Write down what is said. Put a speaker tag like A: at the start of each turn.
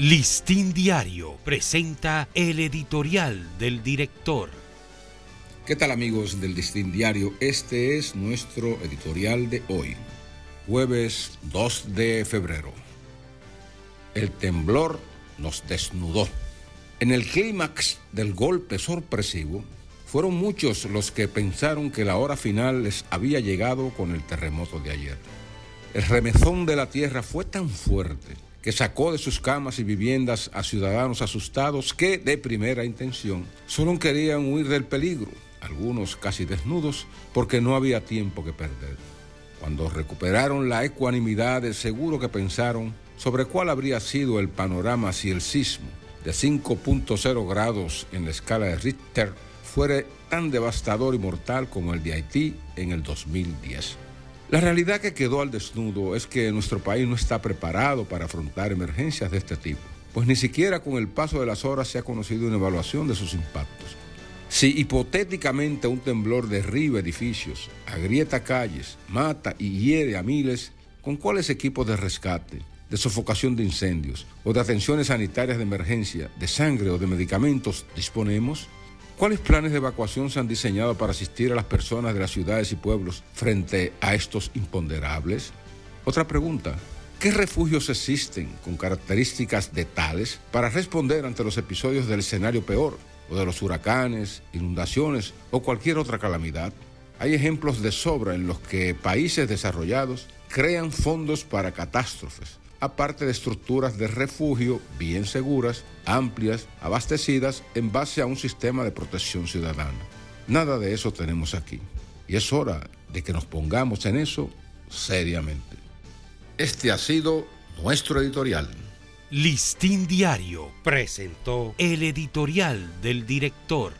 A: Listín Diario presenta el editorial del director.
B: ¿Qué tal amigos del Listín Diario? Este es nuestro editorial de hoy, jueves 2 de febrero. El temblor nos desnudó. En el clímax del golpe sorpresivo, fueron muchos los que pensaron que la hora final les había llegado con el terremoto de ayer. El remezón de la tierra fue tan fuerte que sacó de sus camas y viviendas a ciudadanos asustados que, de primera intención, solo querían huir del peligro, algunos casi desnudos, porque no había tiempo que perder. Cuando recuperaron la ecuanimidad, seguro que pensaron sobre cuál habría sido el panorama si el sismo de 5.0 grados en la escala de Richter fuera tan devastador y mortal como el de Haití en el 2010. La realidad que quedó al desnudo es que nuestro país no está preparado para afrontar emergencias de este tipo, pues ni siquiera con el paso de las horas se ha conocido una evaluación de sus impactos. Si hipotéticamente un temblor derriba edificios, agrieta calles, mata y hiere a miles, ¿con cuáles equipos de rescate, de sofocación de incendios o de atenciones sanitarias de emergencia, de sangre o de medicamentos disponemos? ¿Cuáles planes de evacuación se han diseñado para asistir a las personas de las ciudades y pueblos frente a estos imponderables? Otra pregunta. ¿Qué refugios existen con características de tales para responder ante los episodios del escenario peor o de los huracanes, inundaciones o cualquier otra calamidad? Hay ejemplos de sobra en los que países desarrollados crean fondos para catástrofes aparte de estructuras de refugio bien seguras, amplias, abastecidas en base a un sistema de protección ciudadana. Nada de eso tenemos aquí. Y es hora de que nos pongamos en eso seriamente. Este ha sido nuestro editorial.
A: Listín Diario presentó el editorial del director.